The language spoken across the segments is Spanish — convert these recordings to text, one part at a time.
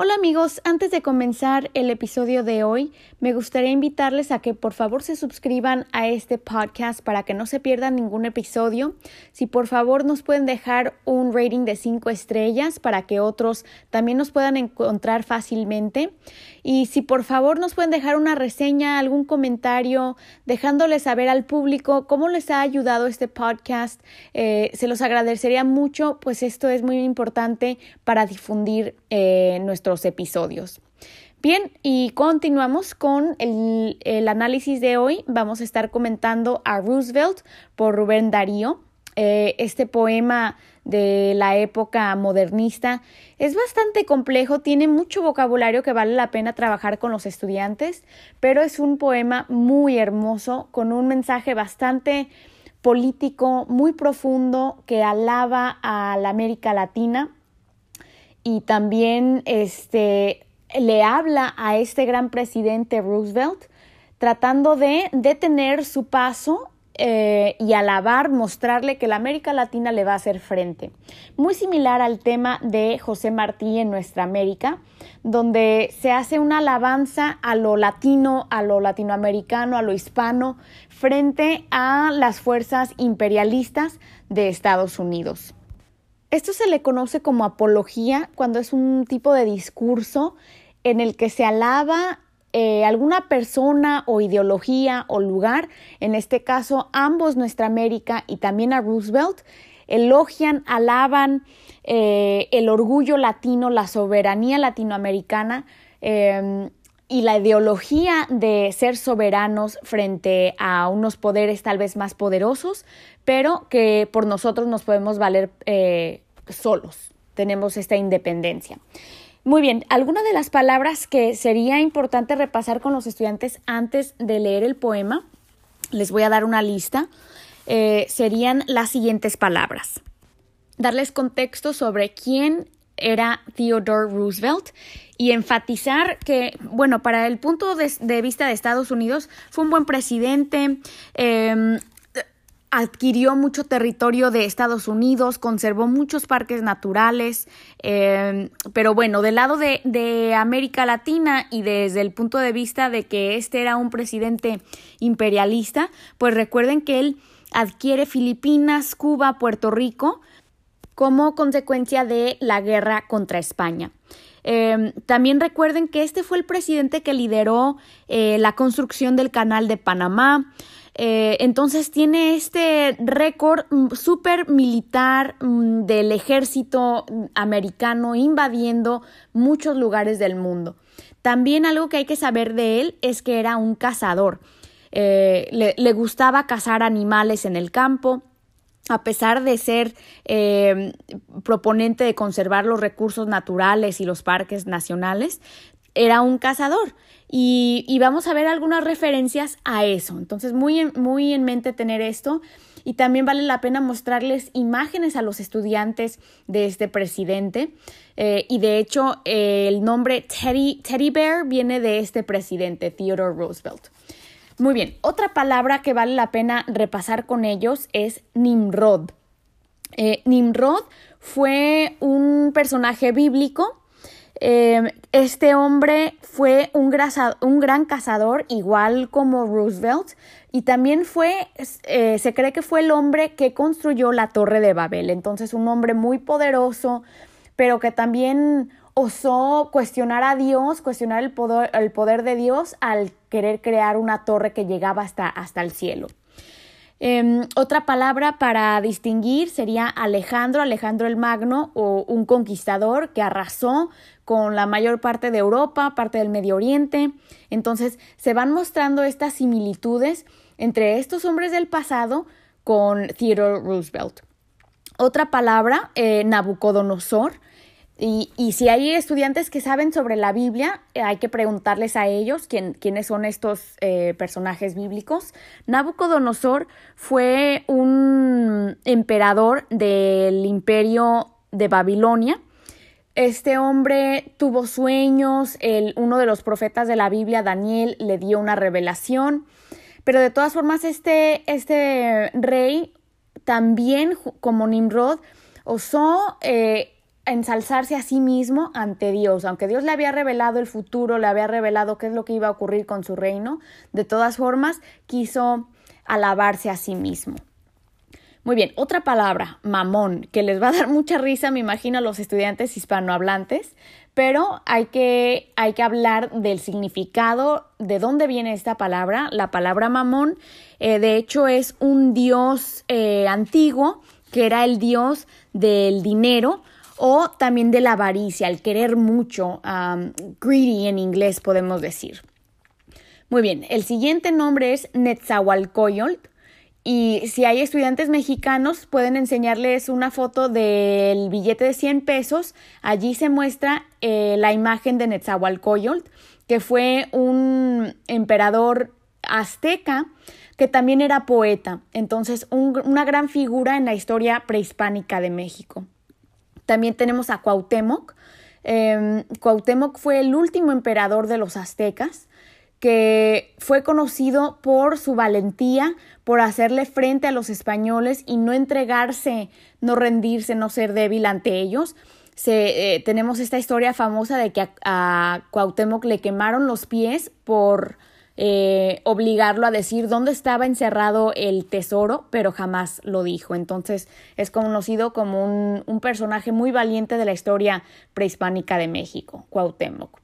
Hola amigos, antes de comenzar el episodio de hoy, me gustaría invitarles a que por favor se suscriban a este podcast para que no se pierdan ningún episodio. Si por favor nos pueden dejar un rating de 5 estrellas para que otros también nos puedan encontrar fácilmente. Y si por favor nos pueden dejar una reseña, algún comentario, dejándoles saber al público cómo les ha ayudado este podcast, eh, se los agradecería mucho, pues esto es muy importante para difundir eh, nuestro episodios. Bien, y continuamos con el, análisis de hoy. Vamos a estar comentando a Roosevelt por Rubén Darío. Eh, este poema de la época modernista es bastante complejo, tiene mucho vocabulario que vale la pena trabajar con los estudiantes, pero es un poema muy hermoso, con un mensaje bastante político, muy profundo, que alaba a la América Latina y también este, le habla a este gran presidente Roosevelt tratando de detener su paso eh, y alabar, mostrarle que la América Latina le va a hacer frente. Muy similar al tema de José Martí en nuestra América, donde se hace una alabanza a lo latino, a lo latinoamericano, a lo hispano, frente a las fuerzas imperialistas de Estados Unidos. Esto se le conoce como apología cuando es un tipo de discurso en el que se alaba eh, alguna persona o ideología o lugar, en este caso ambos nuestra América y también a Roosevelt, elogian, alaban eh, el orgullo latino, la soberanía latinoamericana em, y la ideología de ser soberanos frente a unos poderes tal vez más poderosos, pero que por nosotros nos podemos valer eh, solos, tenemos esta independencia. Muy bien, algunas de las palabras que sería importante repasar con los estudiantes antes de leer el poema, les voy a dar una lista, eh, serían las siguientes palabras. Darles contexto sobre quién era Theodore Roosevelt y enfatizar que, bueno, para el punto de, vista de Estados Unidos, fue un buen presidente, em, adquirió mucho territorio de Estados Unidos, conservó muchos parques naturales, em, pero bueno, del lado de, América Latina y desde el punto de vista de que este era un presidente imperialista, pues recuerden que él adquiere Filipinas, Cuba, Puerto Rico como consecuencia de la guerra contra España. Em, también recuerden que este fue el presidente que lideró eh, la construcción del canal de Panamá, eh, entonces tiene este récord mm, súper militar mm, del ejército americano invadiendo muchos lugares del mundo. También algo que hay que saber de él es que era un cazador. Eh, le, gustaba cazar animales en el campo. A pesar de ser eh, proponente de conservar los recursos naturales y los parques nacionales, era un cazador. Y, vamos a ver algunas referencias a eso. Entonces, muy en, muy en mente tener esto. Y también vale la pena mostrarles imágenes a los estudiantes de este presidente. Eh, y de hecho, el nombre Teddy, Teddy Bear viene de este presidente, Theodore Roosevelt. Muy bien, otra palabra que vale la pena repasar con ellos es Nimrod. Eh, Nimrod fue un personaje bíblico Em, este hombre fue un, un, gran cazador, igual como Roosevelt, y también fue, eh, se cree que fue el hombre que construyó la Torre de Babel. Entonces, un hombre muy poderoso, pero que también osó cuestionar a Dios, cuestionar el poder, el poder de Dios al querer crear una torre que llegaba hasta, hasta el cielo. Em, otra palabra para distinguir sería Alejandro, Alejandro el Magno, o un conquistador que arrasó con la mayor parte de Europa, parte del Medio Oriente. Entonces se van mostrando estas similitudes entre estos hombres del pasado con Theodore Roosevelt. Otra palabra, eh, Nabucodonosor, y, si hay estudiantes que saben sobre la Biblia, eh, hay que preguntarles a ellos quién, quiénes son estos eh, personajes bíblicos. Nabucodonosor fue un emperador del imperio de Babilonia. Este hombre tuvo sueños, el, uno de los profetas de la Biblia, Daniel, le dio una revelación, pero de todas formas este, este rey también, como Nimrod, osó... Eh, ensalzarse a sí mismo ante Dios. Aunque Dios le había revelado el futuro, le había revelado qué es lo que iba a ocurrir con su reino, de todas formas quiso alabarse a sí mismo. Muy bien, otra palabra, mamón, que les va a dar mucha risa, me imagino, a los estudiantes hispanohablantes, pero hay que, hay que hablar del significado, de dónde viene esta palabra. La palabra mamón, eh, de hecho, es un dios eh, antiguo, que era el dios del dinero o también de la avaricia, el querer mucho, greedy en inglés podemos decir. Muy bien, el siguiente nombre es Netzahualcoyotl y si hay estudiantes mexicanos, pueden enseñarles una foto del billete de 100 pesos. Allí se muestra eh, la imagen de Netzahualcoyotl, que fue un emperador azteca que también era poeta. Entonces, una gran figura en la historia prehispánica de México. También tenemos a Cuauhtémoc. Eh, Cuauhtémoc fue el último emperador de los aztecas que fue conocido por su valentía, por hacerle frente a los españoles y no entregarse, no rendirse, no ser débil ante ellos. Se, eh, tenemos esta historia famosa de que a, Cuauhtémoc le quemaron los pies por eh, obligarlo a decir dónde estaba encerrado el tesoro, pero jamás lo dijo. Entonces es conocido como un, un personaje muy valiente de la historia prehispánica de México, Cuauhtémoc.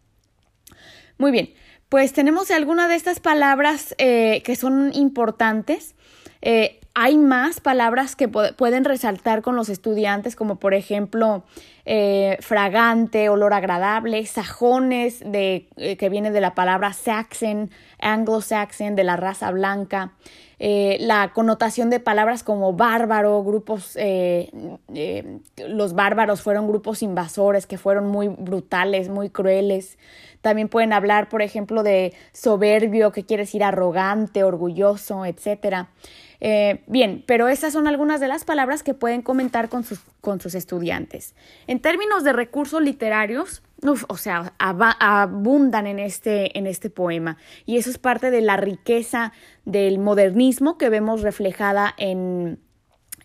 Muy bien, pues tenemos algunas de estas palabras eh, que son importantes. Eh, hay más palabras que pueden resaltar con los estudiantes, como por ejemplo fragante, olor agradable, sajones, de, que viene de la palabra saxon, anglo-saxon, de la raza blanca, la connotación de palabras como bárbaro, grupos, los bárbaros fueron grupos invasores que fueron muy brutales, muy crueles. También pueden hablar, por ejemplo, de soberbio, que quiere decir arrogante, orgulloso, etc. Eh, bien, pero esas son algunas de las palabras que pueden comentar con sus, con sus estudiantes. En términos de recursos literarios, o sea, abundan en este, en este poema. Y eso es parte de la riqueza del modernismo que vemos reflejada en,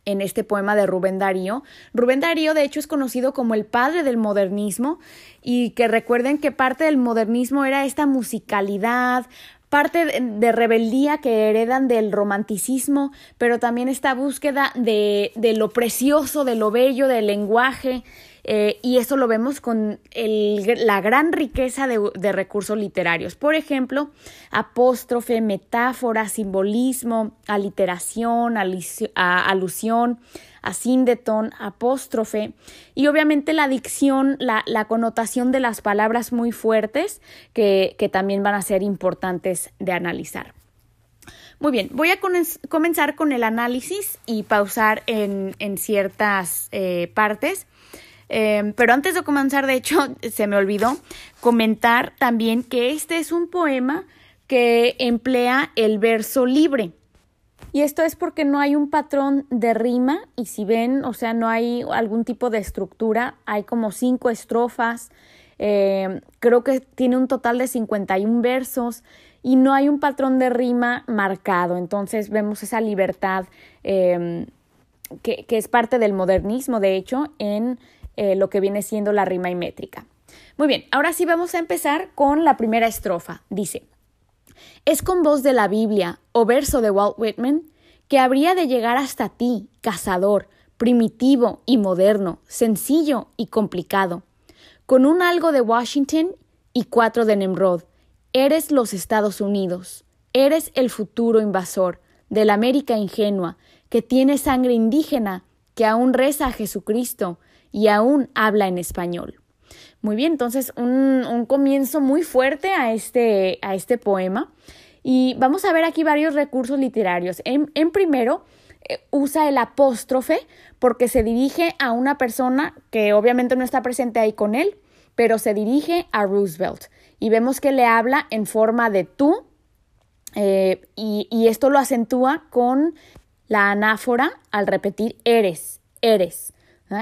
en este poema de Rubén Darío. Rubén Darío, de hecho, es conocido como el padre del modernismo y que recuerden que parte del modernismo era esta musicalidad, parte de rebeldía que heredan del romanticismo, pero también esta búsqueda de, de lo precioso, de lo bello, del lenguaje, eh, y eso lo vemos con la gran riqueza de, recursos literarios. Por ejemplo, apóstrofe, metáfora, simbolismo, aliteración, alusión, asíndeton, apóstrofe y obviamente la dicción, la, connotación de las palabras muy fuertes que, también van a ser importantes de analizar. Muy bien, voy a comenzar con el análisis y pausar en, ciertas eh, partes Em, pero antes de comenzar, de hecho, se me olvidó comentar también que este es un poema que emplea el verso libre. Y esto es porque no hay un patrón de rima y si ven, o sea, no hay algún tipo de estructura, hay como cinco estrofas, em, creo que tiene un total de 51 versos y no hay un patrón de rima marcado, entonces vemos esa libertad em, que, que, es parte del modernismo, de hecho, en eh, lo que viene siendo la rima y métrica. Muy bien, ahora sí vamos a empezar con la primera estrofa. Dice, es con voz de la Biblia o verso de Walt Whitman que habría de llegar hasta ti, cazador, primitivo y moderno, sencillo y complicado, con un algo de Washington y cuatro de Nemrod. Eres los Estados Unidos, eres el futuro invasor de la América ingenua, que tiene sangre indígena, que aún reza a Jesucristo, y aún habla en español. Muy bien, entonces un, comienzo muy fuerte a este, a este poema. Y vamos a ver aquí varios recursos literarios. En, primero, eh, usa el apóstrofe porque se dirige a una persona que obviamente no está presente ahí con él, pero se dirige a Roosevelt. Y vemos que le habla en forma de tú, eh, y, y esto lo acentúa con la anáfora al repetir eres, eres.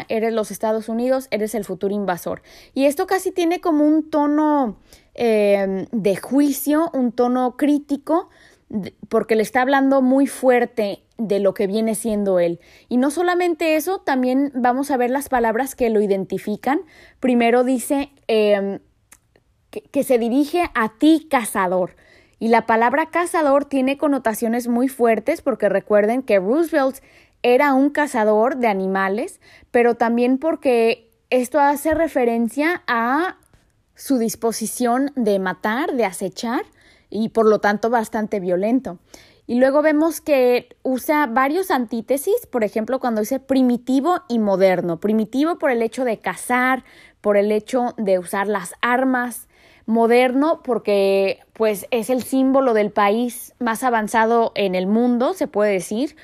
Eres los Estados Unidos, eres el futuro invasor. Y esto casi tiene como un tono em, de juicio, un tono crítico, porque le está hablando muy fuerte de lo que viene siendo él. Y no solamente eso, también vamos a ver las palabras que lo identifican. Primero dice em, que, se dirige a ti, cazador. Y la palabra cazador tiene connotaciones muy fuertes porque recuerden que Roosevelt era un cazador de animales, pero también porque esto hace referencia a su disposición de matar, de acechar y por lo tanto bastante violento. Y luego vemos que usa varios antítesis, por ejemplo, cuando dice primitivo y moderno. Primitivo por el hecho de cazar, por el hecho de usar las armas. Moderno porque pues es el símbolo del país más avanzado en el mundo, se puede decir.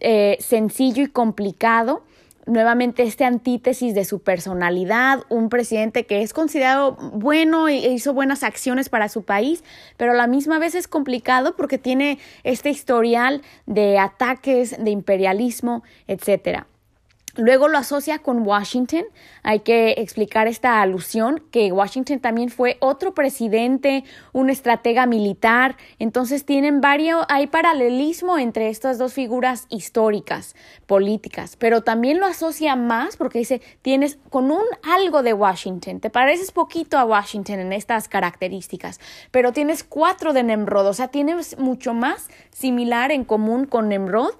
Eh, sencillo y complicado nuevamente este antítesis de su personalidad, un presidente que es considerado bueno e hizo buenas acciones para su país, pero a la misma vez es complicado porque tiene este historial de ataques, de imperialismo, etcétera. Luego lo asocia con Washington. Hay que explicar esta alusión, que Washington también fue otro presidente, un estratega militar. Entonces tienen varios, hay paralelismo entre estas dos figuras históricas, políticas. Pero también lo asocia más porque dice, tienes con un algo de Washington. Te pareces poquito a Washington en estas características, pero tienes cuatro de Nemrod. O sea, tienes mucho más similar en común con Nemrod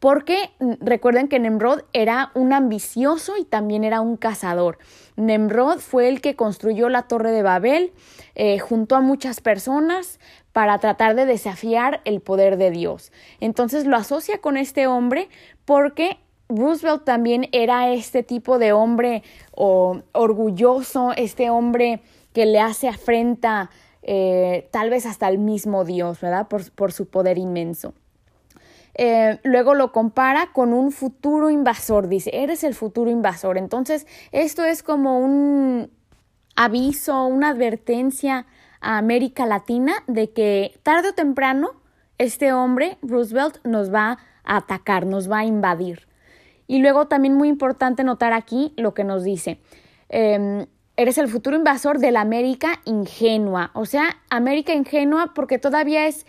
porque recuerden que Nemrod era un ambicioso y también era un cazador. Nemrod fue el que construyó la torre de Babel, eh, junto a muchas personas para tratar de desafiar el poder de Dios. Entonces lo asocia con este hombre porque Roosevelt también era este tipo de hombre orgulloso, este hombre que le hace afrenta eh, tal vez hasta el mismo Dios, ¿verdad? por su poder inmenso. Eh, luego lo compara con un futuro invasor, dice, eres el futuro invasor. Entonces, esto es como un aviso, una advertencia a América Latina de que tarde o temprano este hombre, Roosevelt, nos va a atacar, nos va a invadir. Y luego también muy importante notar aquí lo que nos dice. Em, eres el futuro invasor de la América ingenua. O sea, América ingenua porque todavía es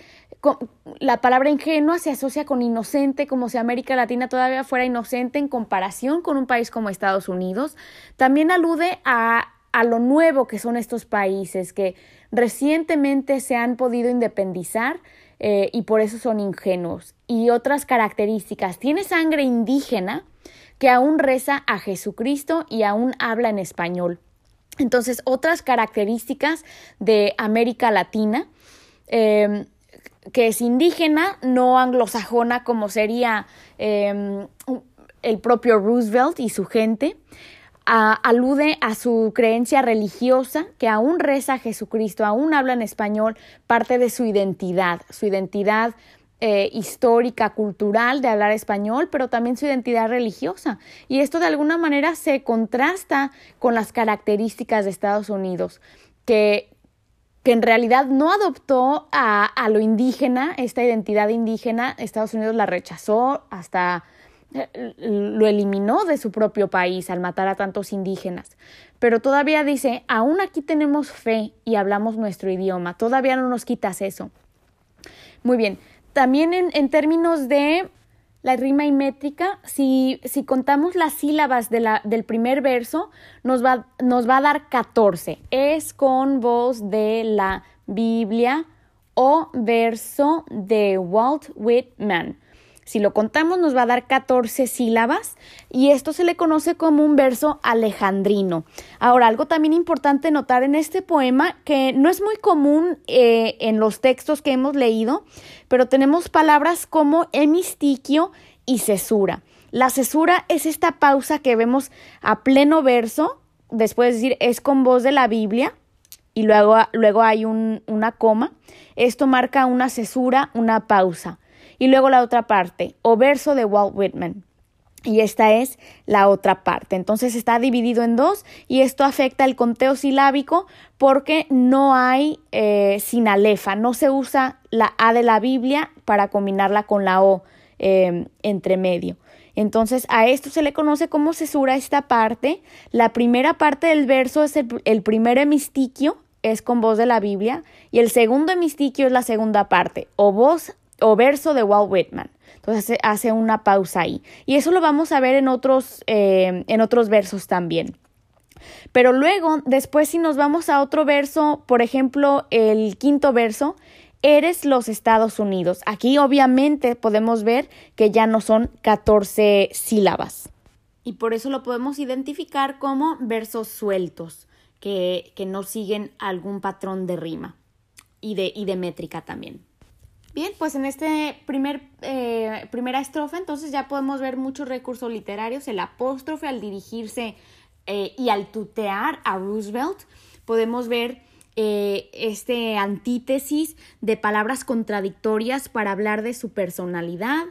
la palabra ingenua se asocia con inocente, como si América Latina todavía fuera inocente en comparación con un país como Estados Unidos. También alude a, a lo nuevo que son estos países, que recientemente se han podido independizar eh, y por eso son ingenuos. Y otras características. Tiene sangre indígena que aún reza a Jesucristo y aún habla en español. Entonces, otras características de América Latina. Eh, que es indígena, no anglosajona como sería em, el propio Roosevelt y su gente. alude a su creencia religiosa, que aún reza Jesucristo, aún habla en español, parte de su identidad, su identidad eh, histórica, cultural de hablar español, pero también su identidad religiosa. Y esto de alguna manera se contrasta con las características de Estados Unidos, que que en realidad no adoptó a, a, lo indígena, esta identidad indígena, Estados Unidos la rechazó, hasta eh, lo eliminó de su propio país al matar a tantos indígenas. Pero todavía dice, aún aquí tenemos fe y hablamos nuestro idioma, todavía no nos quitas eso. Muy bien, también en, en términos de la rima y métrica, si, si contamos las sílabas de la, del primer verso, nos va, nos va a dar 14. Es con voz de la Biblia o verso de Walt Whitman. Si lo contamos nos va a dar 14 sílabas y esto se le conoce como un verso alejandrino. Ahora, algo también importante notar en este poema que no es muy común eh, en los textos que hemos leído, pero tenemos palabras como hemistiquio y cesura. La cesura es esta pausa que vemos a pleno verso, después de decir es con voz de la Biblia y luego, luego hay una coma. Esto marca una cesura, una pausa. Y luego la otra parte, o verso de Walt Whitman. Y esta es la otra parte. Entonces está dividido en dos y esto afecta el conteo silábico porque no hay eh, sinalefa, no se usa la A de la Biblia para combinarla con la O eh, entre medio. Entonces a esto se le conoce como cesura esta parte. La primera parte del verso es el, el primer hemistiquio, es con voz de la Biblia, y el segundo hemistiquio es la segunda parte, o voz o verso de Walt Whitman. Entonces hace una pausa ahí. Y eso lo vamos a ver en otros, eh, en otros versos también. Pero luego, después si nos vamos a otro verso, por ejemplo, el quinto verso, eres los Estados Unidos. Aquí obviamente podemos ver que ya no son 14 sílabas. Y por eso lo podemos identificar como versos sueltos, que, que no siguen algún patrón de rima y de, y de métrica también. Bien, pues en este primer, eh, primera estrofa entonces ya podemos ver muchos recursos literarios, el apóstrofe al dirigirse eh, y al tutear a Roosevelt, podemos ver eh, este antítesis de palabras contradictorias para hablar de su personalidad,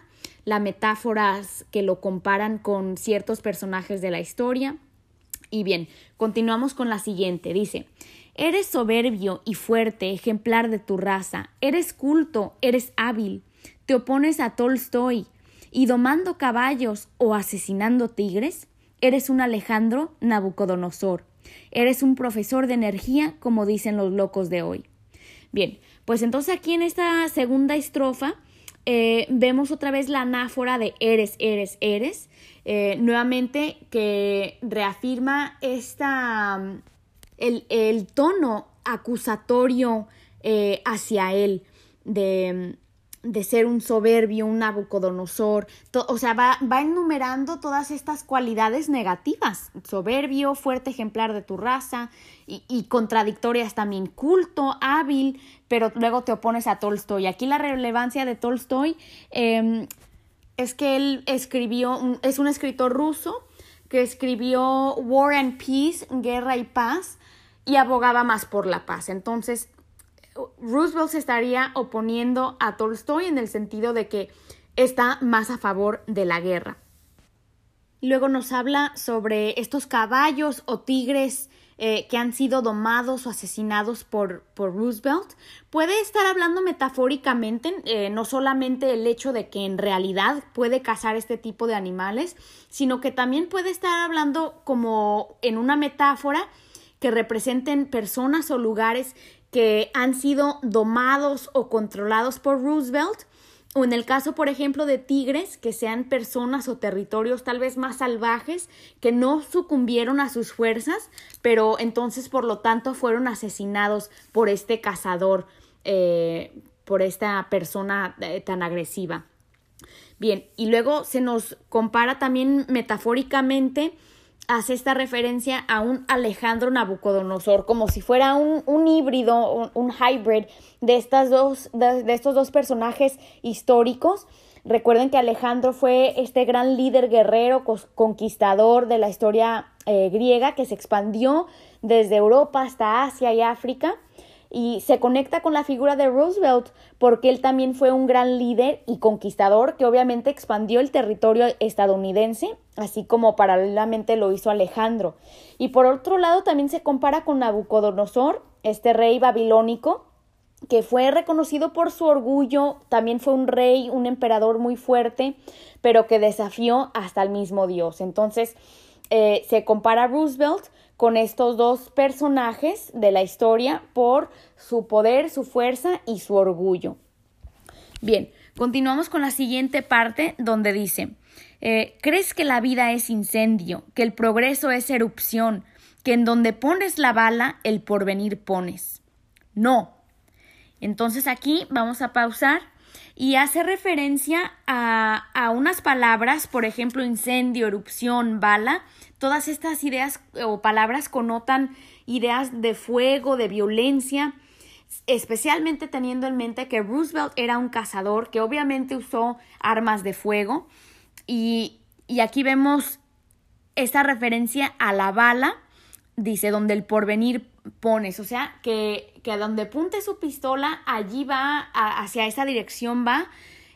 las metáforas que lo comparan con ciertos personajes de la historia. Y bien, continuamos con la siguiente. Dice, Eres soberbio y fuerte, ejemplar de tu raza. Eres culto, eres hábil. Te opones a Tolstoy. Y domando caballos o asesinando tigres, eres un Alejandro Nabucodonosor. Eres un profesor de energía, como dicen los locos de hoy. Bien, pues entonces aquí en esta segunda estrofa eh, vemos otra vez la anáfora de eres, eres, eres. Eh, nuevamente que reafirma esta, el, tono acusatorio eh, hacia él de, de, ser un soberbio, un Nabucodonosor, o sea, va, va, enumerando todas estas cualidades negativas, soberbio, fuerte ejemplar de tu raza y, y, contradictorias también, culto, hábil, pero luego te opones a Tolstoy. Aquí la relevancia de Tolstoy em, es que él escribió, es un escritor ruso que escribió War and Peace, Guerra y Paz, y abogaba más por la paz. Entonces, Roosevelt se estaría oponiendo a Tolstoy en el sentido de que está más a favor de la guerra. Luego nos habla sobre estos caballos o tigres eh, que han sido domados o asesinados por, Roosevelt. Puede estar hablando metafóricamente, eh, no solamente el hecho de que en realidad puede cazar este tipo de animales, sino que también puede estar hablando como en una metáfora que representen personas o lugares que han sido domados o controlados por Roosevelt, o en el caso, por ejemplo, de tigres, que sean personas o territorios tal vez más salvajes, que no sucumbieron a sus fuerzas, pero entonces, por lo tanto, fueron asesinados por este cazador, eh, por esta persona eh, tan agresiva. Bien, y luego se nos compara también metafóricamente hace esta referencia a un Alejandro Nabucodonosor, como si fuera un, un híbrido, un, hybrid de, estas dos, de, estos dos personajes históricos. Recuerden que Alejandro fue este gran líder guerrero, conquistador de la historia eh, griega que se expandió desde Europa hasta Asia y África y se conecta con la figura de Roosevelt porque él también fue un gran líder y conquistador que obviamente expandió el territorio estadounidense, así como paralelamente lo hizo Alejandro. Y por otro lado también se compara con Nabucodonosor, este rey babilónico, que fue reconocido por su orgullo, también fue un rey, un emperador muy fuerte, pero que desafió hasta el mismo Dios. Entonces, eh, se compara Roosevelt con estos dos personajes de la historia por su poder, su fuerza y su orgullo. Bien, continuamos con la siguiente parte donde dice, eh, ¿crees que la vida es incendio, que el progreso es erupción, que en donde pones la bala, el porvenir pones? No. Entonces aquí vamos a pausar y hace referencia a, a unas palabras, por ejemplo, incendio, erupción, bala, Todas estas ideas o palabras connotan ideas de fuego, de violencia, especialmente teniendo en mente que Roosevelt era un cazador que obviamente usó armas de fuego. Y, y aquí vemos esta referencia a la bala, dice, donde el porvenir pones, o sea, que, que donde apunte su pistola, allí va, hacia esa dirección va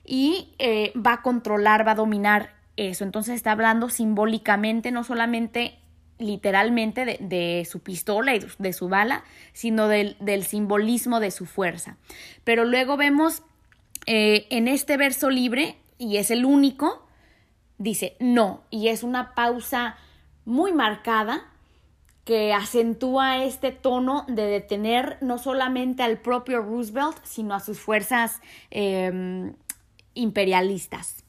y eh, va a controlar, va a dominar eso. Entonces está hablando simbólicamente, no solamente literalmente de, su pistola y de su bala, sino del, simbolismo de su fuerza. Pero luego vemos eh, en este verso libre, y es el único, dice no, y es una pausa muy marcada que acentúa este tono de detener no solamente al propio Roosevelt, sino a sus fuerzas em, imperialistas.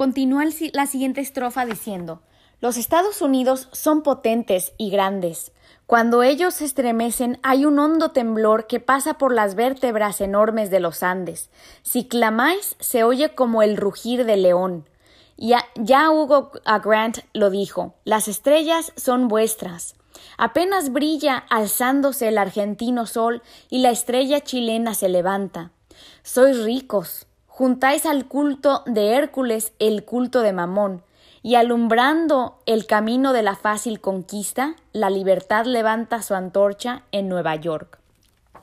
Continúa la siguiente estrofa diciendo, los Estados Unidos son potentes y grandes. Cuando ellos se estremecen hay un hondo temblor que pasa por las vértebras enormes de los Andes. Si clamáis se oye como el rugir del león. Ya, ya Hugo Grant lo dijo, las estrellas son vuestras. Apenas brilla alzándose el argentino sol y la estrella chilena se levanta. Sois ricos, juntáis al culto de Hércules el culto de Mamón, y alumbrando el camino de la fácil conquista, la libertad levanta su antorcha en Nueva York.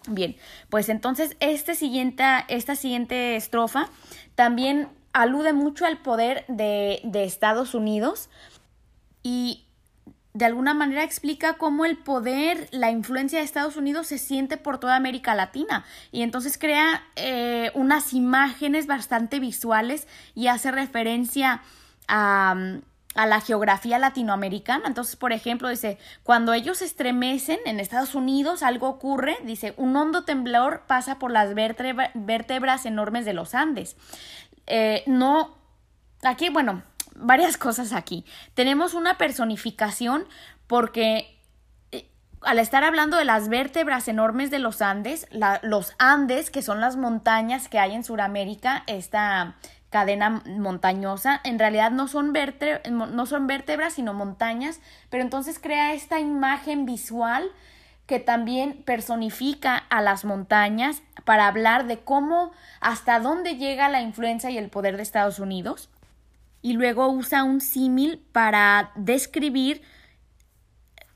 Bien, pues entonces este siguiente, esta siguiente estrofa también alude mucho al poder de, de Estados Unidos y de alguna manera explica cómo el poder, la influencia de Estados Unidos se siente por toda América Latina y entonces crea eh, unas imágenes bastante visuales y hace referencia a, a, la geografía latinoamericana. Entonces, por ejemplo, dice, cuando ellos estremecen en Estados Unidos, algo ocurre, dice, un hondo temblor pasa por las vértebras enormes de los Andes. Eh, no, aquí, bueno, varias cosas aquí. Tenemos una personificación porque eh, al estar hablando de las vértebras enormes de los Andes, los Andes, que son las montañas que hay en Sudamérica, esta cadena montañosa, en realidad no son, no son vértebras, sino montañas, pero entonces crea esta imagen visual que también personifica a las montañas para hablar de cómo, hasta dónde llega la influencia y el poder de Estados Unidos y luego usa un símil para describir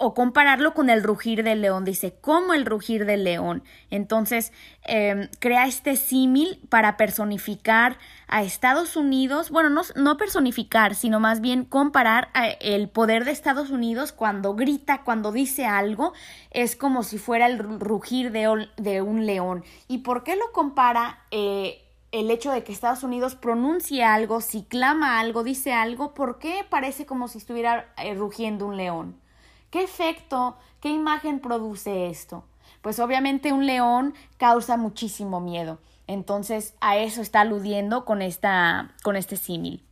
o compararlo con el rugir del león. Dice, como el rugir del león. Entonces, em, crea este símil para personificar a Estados Unidos, bueno, no, no personificar, sino más bien comparar el poder de Estados Unidos cuando grita, cuando dice algo, es como si fuera el rugir de, un león. ¿Y por qué lo compara? Eh, el hecho de que Estados Unidos pronuncie algo, si clama algo, dice algo, ¿por qué parece como si estuviera eh, rugiendo un león? ¿Qué efecto, qué imagen produce esto? Pues obviamente un león causa muchísimo miedo. Entonces a eso está aludiendo con, esta, con este símil.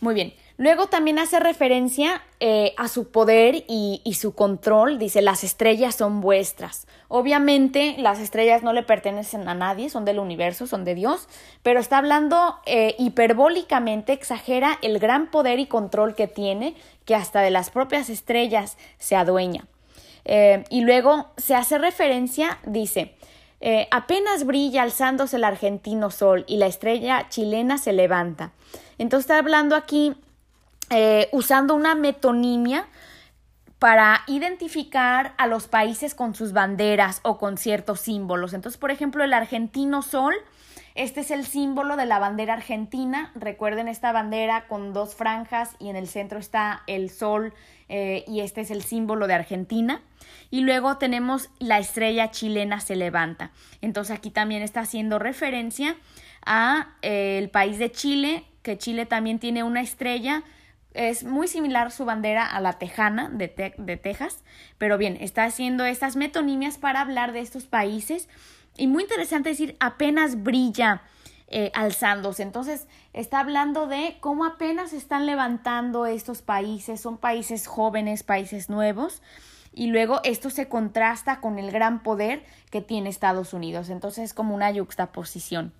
Muy bien, Luego también hace referencia eh, a su poder y, su control. Dice, las estrellas son vuestras. Obviamente las estrellas no le pertenecen a nadie, son del universo, son de Dios, pero está hablando eh, hiperbólicamente, exagera el gran poder y control que tiene, que hasta de las propias estrellas se adueña. Eh, y luego se hace referencia, dice, apenas brilla alzándose el argentino sol y la estrella chilena se levanta. Entonces está hablando aquí eh, usando una metonimia para identificar a los países con sus banderas o con ciertos símbolos. Entonces, por ejemplo, el argentino sol, este es el símbolo de la bandera argentina. Recuerden esta bandera con dos franjas y en el centro está el sol eh, y este es el símbolo de Argentina. Y luego tenemos la estrella chilena se levanta. Entonces aquí también está haciendo referencia a eh, el país de Chile, que Chile también tiene una estrella es muy similar su bandera a la tejana de, de Texas, pero bien, está haciendo estas metonimias para hablar de estos países y muy interesante decir apenas brilla eh, alzándose. Entonces está hablando de cómo apenas están levantando estos países, son países jóvenes, países nuevos. Y luego esto se contrasta con el gran poder que tiene Estados Unidos. Entonces es como una yuxtaposición.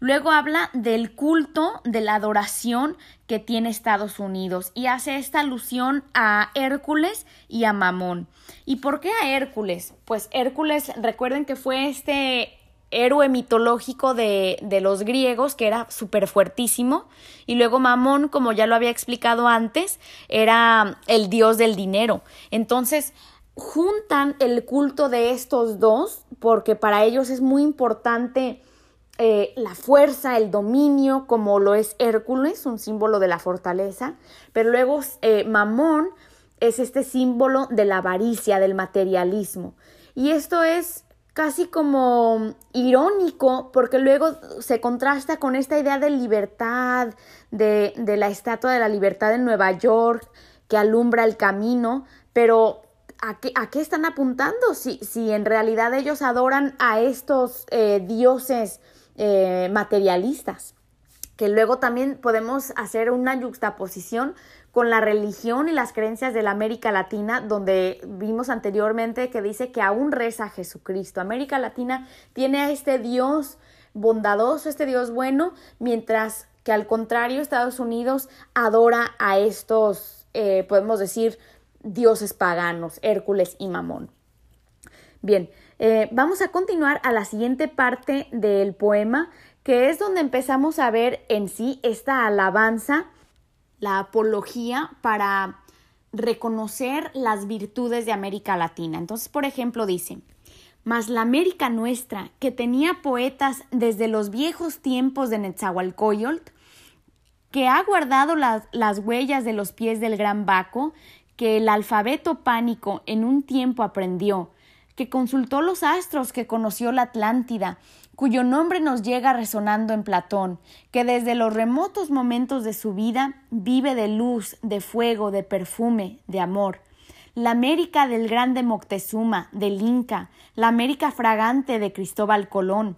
Luego habla del culto, de la adoración que tiene Estados Unidos y hace esta alusión a Hércules y a Mamón. ¿Y por qué a Hércules? Pues Hércules, recuerden que fue este héroe mitológico de, de los griegos, que era súper fuertísimo, y luego Mamón, como ya lo había explicado antes, era el dios del dinero. Entonces, juntan el culto de estos dos, porque para ellos es muy importante eh, la fuerza, el dominio, como lo es Hércules, un símbolo de la fortaleza, pero luego eh, Mamón es este símbolo de la avaricia, del materialismo. Y esto es casi como irónico porque luego se contrasta con esta idea de libertad, de, de la estatua de la libertad en Nueva York que alumbra el camino, pero ¿a qué, a qué están apuntando? Si, si, en realidad ellos adoran a estos eh, dioses eh, materialistas que luego también podemos hacer una yuxtaposición con la religión y las creencias de la América Latina, donde vimos anteriormente que dice que aún reza Jesucristo. América Latina tiene a este Dios bondadoso, este Dios bueno, mientras que al contrario Estados Unidos adora a estos, eh, podemos decir, dioses paganos, Hércules y Mamón. Bien, eh, vamos a continuar a la siguiente parte del poema que es donde empezamos a ver en sí esta alabanza, la apología para reconocer las virtudes de América Latina. Entonces, por ejemplo, dice, mas la América nuestra, que tenía poetas desde los viejos tiempos de Netzahualcoyotl, que ha guardado las, las huellas de los pies del gran Baco, que el alfabeto pánico en un tiempo aprendió, que consultó los astros, que conoció la Atlántida, cuyo nombre nos llega resonando en Platón, que desde los remotos momentos de su vida vive de luz, de fuego, de perfume, de amor. La América del grande Moctezuma, del Inca, la América fragante de Cristóbal Colón,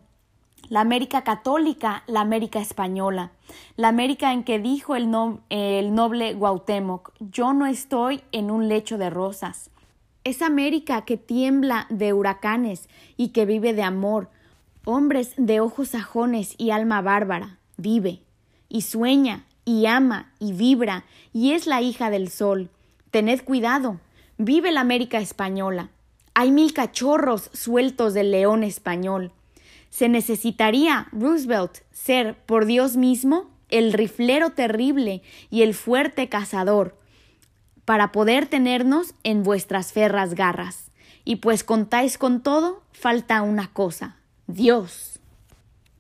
la América católica, la América española, la América en que dijo el, noble Guautemoc, yo no estoy en un lecho de rosas. Esa América que tiembla de huracanes y que vive de amor, hombres de ojos sajones y alma bárbara, vive, y sueña, y ama, y vibra, y es la hija del sol. Tened cuidado, vive la América española. Hay mil cachorros sueltos del león español. Se necesitaría, Roosevelt, ser, por Dios mismo, el riflero terrible y el fuerte cazador, para poder tenernos en vuestras ferras garras. Y pues contáis con todo, falta una cosa, Dios.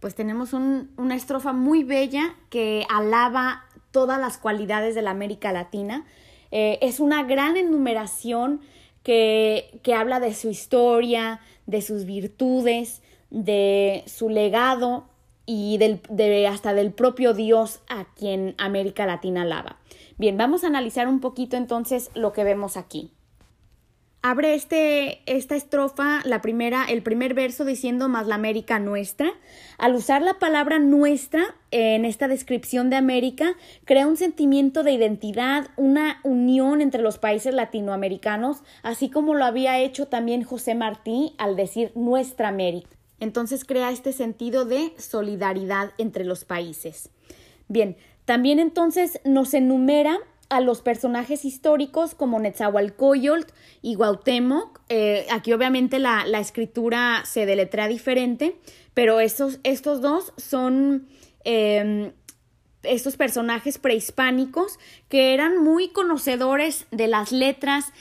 Pues tenemos una estrofa muy bella que alaba todas las cualidades de la América Latina. Eh, es una gran enumeración que, que habla de su historia, de sus virtudes, de su legado y del, de, hasta del propio Dios a quien América Latina alaba. Bien, vamos a analizar un poquito entonces lo que vemos aquí abre este, esta estrofa, la primera, el primer verso diciendo más la América nuestra. Al usar la palabra nuestra en esta descripción de América, crea un sentimiento de identidad, una unión entre los países latinoamericanos, así como lo había hecho también José Martí al decir nuestra América. Entonces crea este sentido de solidaridad entre los países. Bien, también entonces nos enumera a los personajes históricos como Netzahualcoyotl y Guautemoc. Eh, aquí obviamente la, escritura se deletrea diferente, pero estos, estos dos son em, estos personajes prehispánicos que eran muy conocedores de las letras,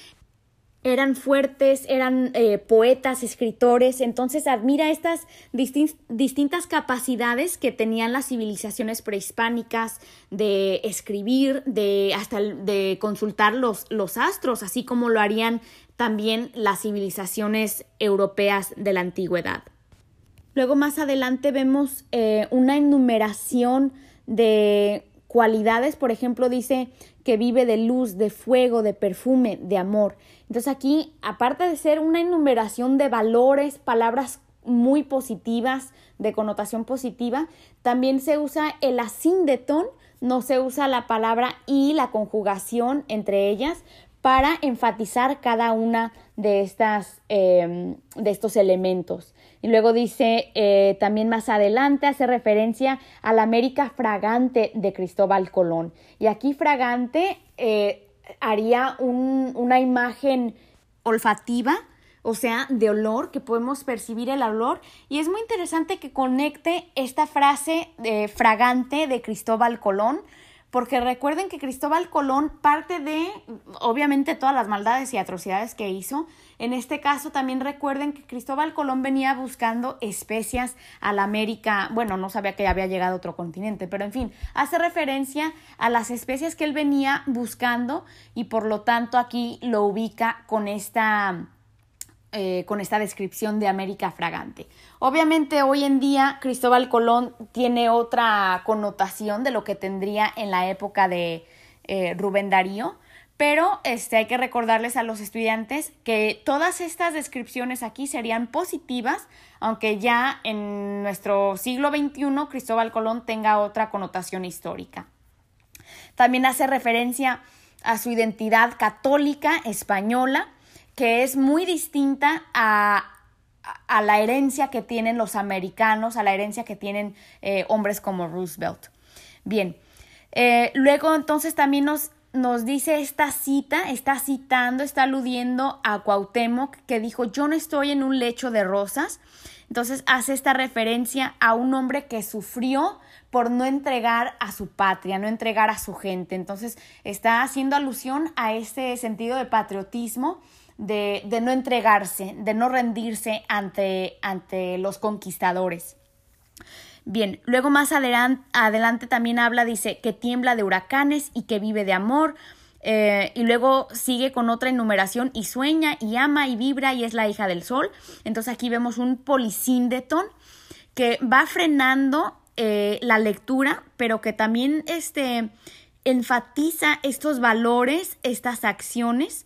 eran fuertes, eran eh, poetas, escritores, entonces admira estas distintas capacidades que tenían las civilizaciones prehispánicas de escribir, de hasta de consultar los, los astros, así como lo harían también las civilizaciones europeas de la antigüedad. Luego más adelante vemos eh, una enumeración de cualidades, por ejemplo, dice que vive de luz, de fuego, de perfume, de amor. Entonces aquí, aparte de ser una enumeración de valores, palabras muy positivas, de connotación positiva, también se usa el asíndetón, no se usa la palabra y la conjugación entre ellas para enfatizar cada una de, estas, em, de estos elementos. Y luego dice, eh, también más adelante hace referencia a la América fragante de Cristóbal Colón. Y aquí fragante eh, haría una imagen olfativa, o sea, de olor, que podemos percibir el olor. Y es muy interesante que conecte esta frase de fragante de Cristóbal Colón porque recuerden que Cristóbal Colón, parte de, obviamente, todas las maldades y atrocidades que hizo, en este caso también recuerden que Cristóbal Colón venía buscando especias a la América, bueno, no sabía que había llegado a otro continente, pero en fin, hace referencia a las especies que él venía buscando y por lo tanto aquí lo ubica con esta eh, con esta descripción de América fragante. Obviamente hoy en día Cristóbal Colón tiene otra connotación de lo que tendría en la época de eh, Rubén Darío, Pero este, hay que recordarles a los estudiantes que todas estas descripciones aquí serían positivas, aunque ya en nuestro siglo XXI Cristóbal Colón tenga otra connotación histórica. También hace referencia a su identidad católica española, que es muy distinta a, a la herencia que tienen los americanos, a la herencia que tienen eh, hombres como Roosevelt. Bien, eh, luego entonces también nos nos dice esta cita, está citando, está aludiendo a Cuauhtémoc que dijo yo no estoy en un lecho de rosas. Entonces hace esta referencia a un hombre que sufrió por no entregar a su patria, no entregar a su gente. Entonces está haciendo alusión a ese sentido de patriotismo, de, de no entregarse, de no rendirse ante, ante los conquistadores. Bien, luego más adelante, también habla, dice, que tiembla de huracanes y que vive de amor. Eh, y luego sigue con otra enumeración y sueña y ama y vibra y es la hija del sol. Entonces aquí vemos un polisíndeton que va frenando eh, la lectura, pero que también este, enfatiza estos valores, estas acciones.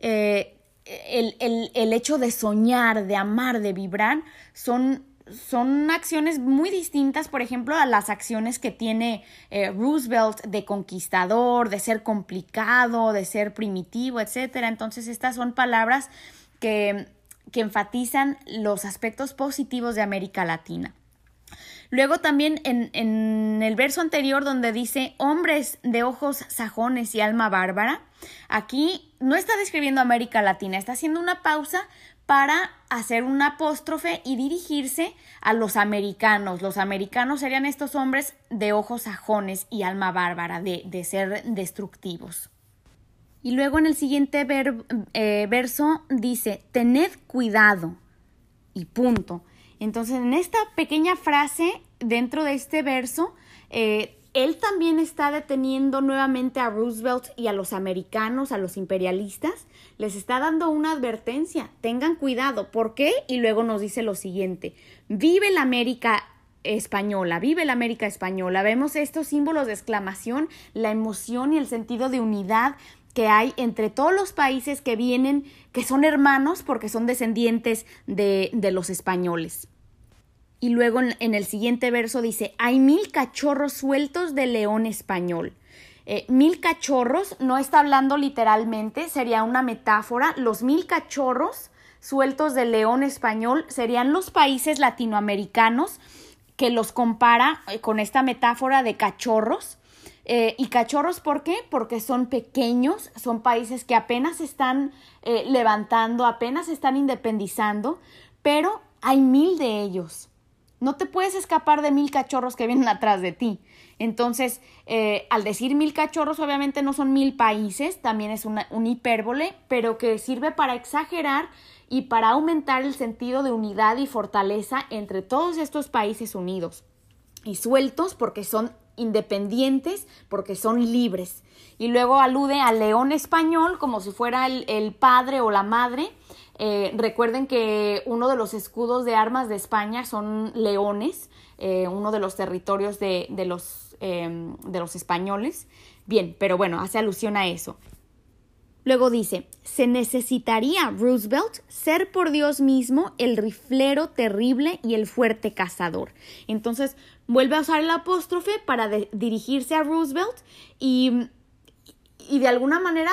Eh, el, el, hecho de soñar, de amar, de vibrar, son son acciones muy distintas, por ejemplo, a las acciones que tiene eh, Roosevelt de conquistador, de ser complicado, de ser primitivo, etcétera. Entonces, estas son palabras que, que enfatizan los aspectos positivos de América Latina. Luego también en, el verso anterior donde dice hombres de ojos sajones y alma bárbara, aquí no está describiendo América Latina, está haciendo una pausa para hacer un apóstrofe y dirigirse a los americanos. Los americanos serían estos hombres de ojos sajones y alma bárbara, de, de ser destructivos. Y luego en el siguiente eh, verso dice, tened cuidado y punto. Entonces en esta pequeña frase, dentro de este verso, eh, él también está deteniendo nuevamente a Roosevelt y a los americanos, a los imperialistas, les está dando una advertencia, tengan cuidado, ¿por qué? Y luego nos dice lo siguiente, vive la América española, vive la América española, vemos estos símbolos de exclamación, la emoción y el sentido de unidad que hay entre todos los países que vienen, que son hermanos porque son descendientes de, de los españoles. Y luego en, el siguiente verso dice, hay mil cachorros sueltos de león español. Eh, mil cachorros, no está hablando literalmente, sería una metáfora. Los mil cachorros sueltos de león español serían los países latinoamericanos que los compara eh, con esta metáfora de cachorros. Eh, ¿Y cachorros por qué? Porque son pequeños, son países que apenas están levantando, apenas están independizando, pero hay mil de ellos. No te puedes escapar de mil cachorros que vienen atrás de ti. Entonces, eh, al decir mil cachorros, obviamente no son mil países, también es una, un hipérbole, pero que sirve para exagerar y para aumentar el sentido de unidad y fortaleza entre todos estos países unidos. Y sueltos porque son independientes, porque son libres. Y luego alude al león español como si fuera el, el padre o la madre eh, recuerden que uno de los escudos de armas de España son leones, eh, uno de los territorios de, los, em, de los españoles. Bien, pero bueno, hace alusión a eso. Luego dice, se necesitaría Roosevelt ser por Dios mismo el riflero terrible y el fuerte cazador. Entonces vuelve a usar el apóstrofe para dirigirse a Roosevelt y y de alguna manera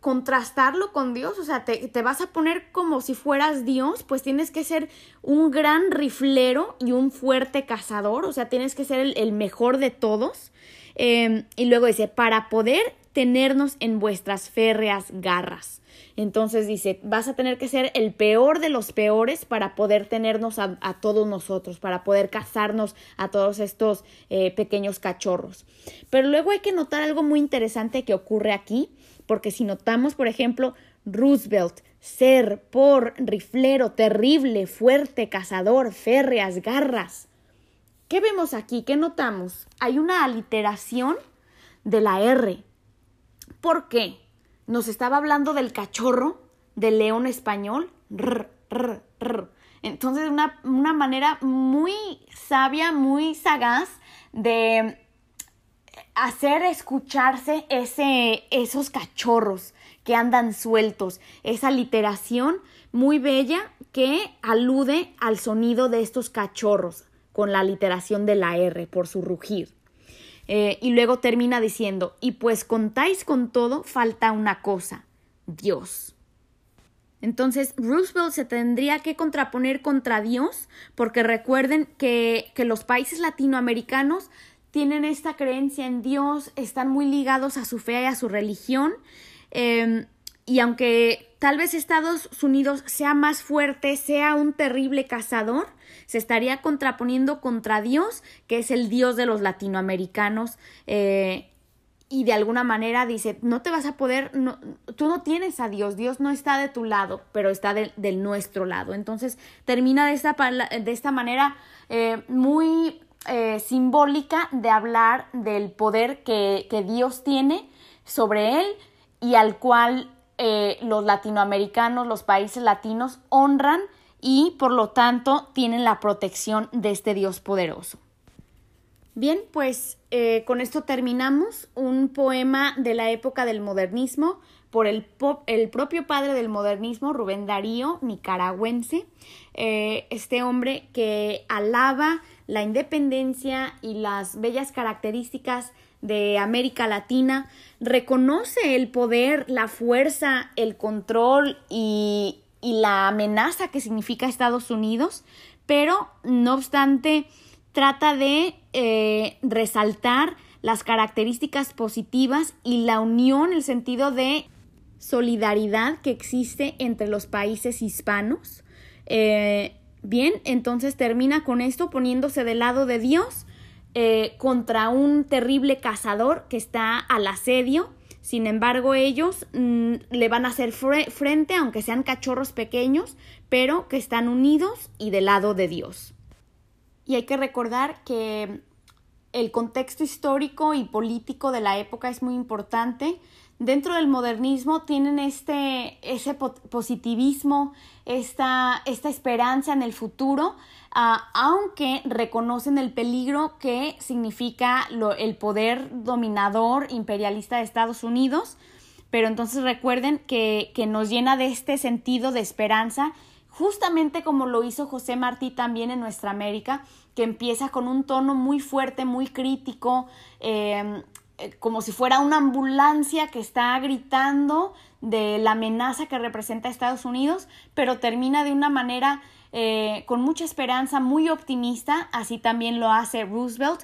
contrastarlo con Dios, o sea, te, vas a poner como si fueras Dios, pues tienes que ser un gran riflero y un fuerte cazador, o sea, tienes que ser el, mejor de todos. Em, y luego dice, para poder tenernos en vuestras férreas garras. Entonces dice, vas a tener que ser el peor de los peores para poder tenernos a, todos nosotros, para poder cazarnos a todos estos eh, pequeños cachorros. Pero luego hay que notar algo muy interesante que ocurre aquí, porque si notamos, por ejemplo, Roosevelt, ser, por, riflero, terrible, fuerte, cazador, férreas, garras. ¿Qué vemos aquí? ¿Qué notamos? Hay una aliteración de la R. ¿Por qué? nos estaba hablando del cachorro del león español. Entonces, una, una manera muy sabia, muy sagaz de hacer escucharse ese, esos cachorros que andan sueltos, esa literación muy bella que alude al sonido de estos cachorros con la literación de la R por su rugir. Eh, y luego termina diciendo, y pues contáis con todo, falta una cosa, Dios. Entonces, Roosevelt se tendría que contraponer contra Dios, porque recuerden que, que los países latinoamericanos tienen esta creencia en Dios, están muy ligados a su fe y a su religión. Em, y aunque tal vez Estados Unidos sea más fuerte, sea un terrible cazador, se estaría contraponiendo contra Dios, que es el Dios de los latinoamericanos. Eh, y de alguna manera dice, no te vas a poder, no, tú no tienes a Dios, Dios no está de tu lado, pero está del nuestro lado. Entonces termina de esta, de esta manera eh, muy eh, simbólica de hablar del poder que, que, Dios tiene sobre él y al cual eh, los latinoamericanos, los países latinos honran y por lo tanto tienen la protección de este Dios poderoso. Bien, pues eh, con esto terminamos un poema de la época del modernismo por el, el propio padre del modernismo, Rubén Darío, nicaragüense, eh, este hombre que alaba la independencia y las bellas características de América Latina, reconoce el poder, la fuerza, el control y, y la amenaza que significa Estados Unidos, pero no obstante trata de eh, resaltar las características positivas y la unión, el sentido de solidaridad que existe entre los países hispanos. Eh, bien, entonces termina con esto poniéndose del lado de Dios eh, contra un terrible cazador que está al asedio. Sin embargo, ellos mm, le van a hacer frente, aunque sean cachorros pequeños, pero que están unidos y del lado de Dios. Y hay que recordar que el contexto histórico y político de la época es muy importante. Dentro del modernismo tienen este, ese positivismo, esta, esta esperanza en el futuro, ah, aunque reconocen el peligro que significa el poder dominador imperialista de Estados Unidos. Pero entonces recuerden que, que nos llena de este sentido de esperanza justamente como lo hizo José Martí también en Nuestra América, que empieza con un tono muy fuerte, muy crítico, eh, como si fuera una ambulancia que está gritando de la amenaza que representa Estados Unidos, pero termina de una manera eh, con mucha esperanza, muy optimista, así también lo hace Roosevelt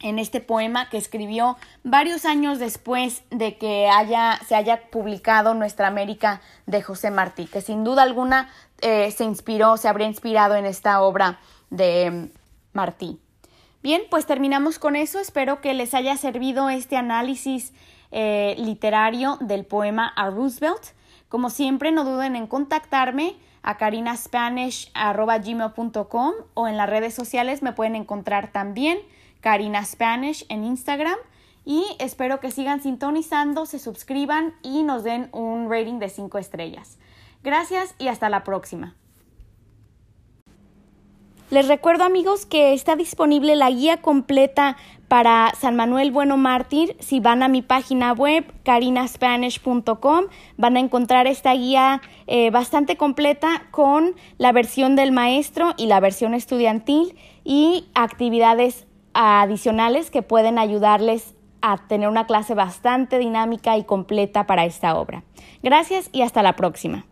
en este poema que escribió varios años después de que haya, se haya publicado Nuestra América de José Martí, que sin duda alguna eh, se inspiró, se habría inspirado en esta obra de mm, Martí. Bien, pues terminamos con eso. Espero que les haya servido este análisis eh, literario del poema a Roosevelt. Como siempre, no duden en contactarme a carinaspanish.gmail.com o en las redes sociales me pueden encontrar también Karina Spanish en Instagram. Y espero que sigan sintonizando, se suscriban y nos den un rating de 5 estrellas. Gracias y hasta la próxima. Les recuerdo amigos que está disponible la guía completa para San Manuel Bueno Mártir. Si van a mi página web carinaspanish.com van a encontrar esta guía eh, bastante completa con la versión del maestro y la versión estudiantil y actividades adicionales que pueden ayudarles a tener una clase bastante dinámica y completa para esta obra. Gracias y hasta la próxima.